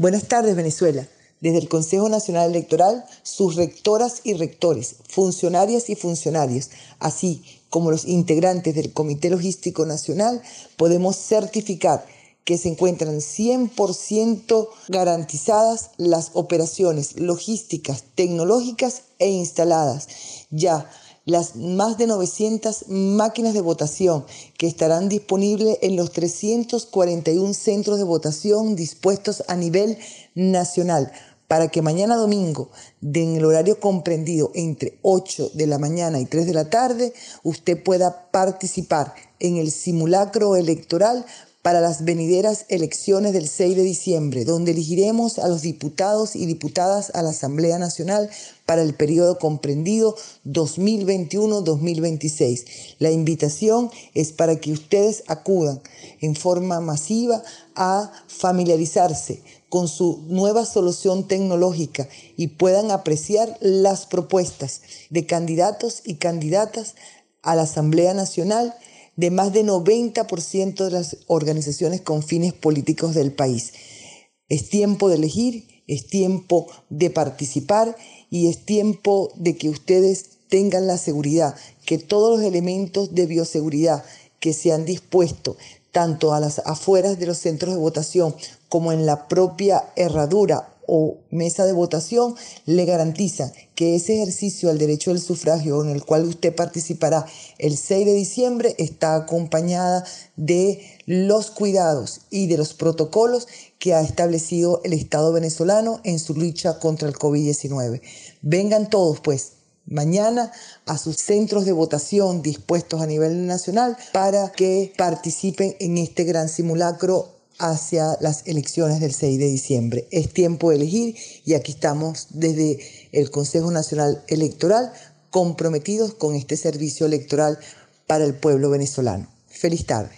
Buenas tardes, Venezuela. Desde el Consejo Nacional Electoral, sus rectoras y rectores, funcionarias y funcionarios, así como los integrantes del Comité Logístico Nacional, podemos certificar que se encuentran 100% garantizadas las operaciones logísticas, tecnológicas e instaladas ya las más de 900 máquinas de votación que estarán disponibles en los 341 centros de votación dispuestos a nivel nacional para que mañana domingo, en el horario comprendido entre 8 de la mañana y 3 de la tarde, usted pueda participar en el simulacro electoral para las venideras elecciones del 6 de diciembre, donde elegiremos a los diputados y diputadas a la Asamblea Nacional para el periodo comprendido 2021-2026. La invitación es para que ustedes acudan en forma masiva a familiarizarse con su nueva solución tecnológica y puedan apreciar las propuestas de candidatos y candidatas a la Asamblea Nacional de más de 90% de las organizaciones con fines políticos del país. Es tiempo de elegir, es tiempo de participar y es tiempo de que ustedes tengan la seguridad que todos los elementos de bioseguridad que se han dispuesto tanto a las afueras de los centros de votación como en la propia herradura o mesa de votación le garantiza que ese ejercicio al derecho del sufragio en el cual usted participará el 6 de diciembre está acompañada de los cuidados y de los protocolos que ha establecido el Estado venezolano en su lucha contra el COVID-19. Vengan todos pues mañana a sus centros de votación dispuestos a nivel nacional para que participen en este gran simulacro hacia las elecciones del 6 de diciembre. Es tiempo de elegir y aquí estamos desde el Consejo Nacional Electoral comprometidos con este servicio electoral para el pueblo venezolano. Feliz tarde.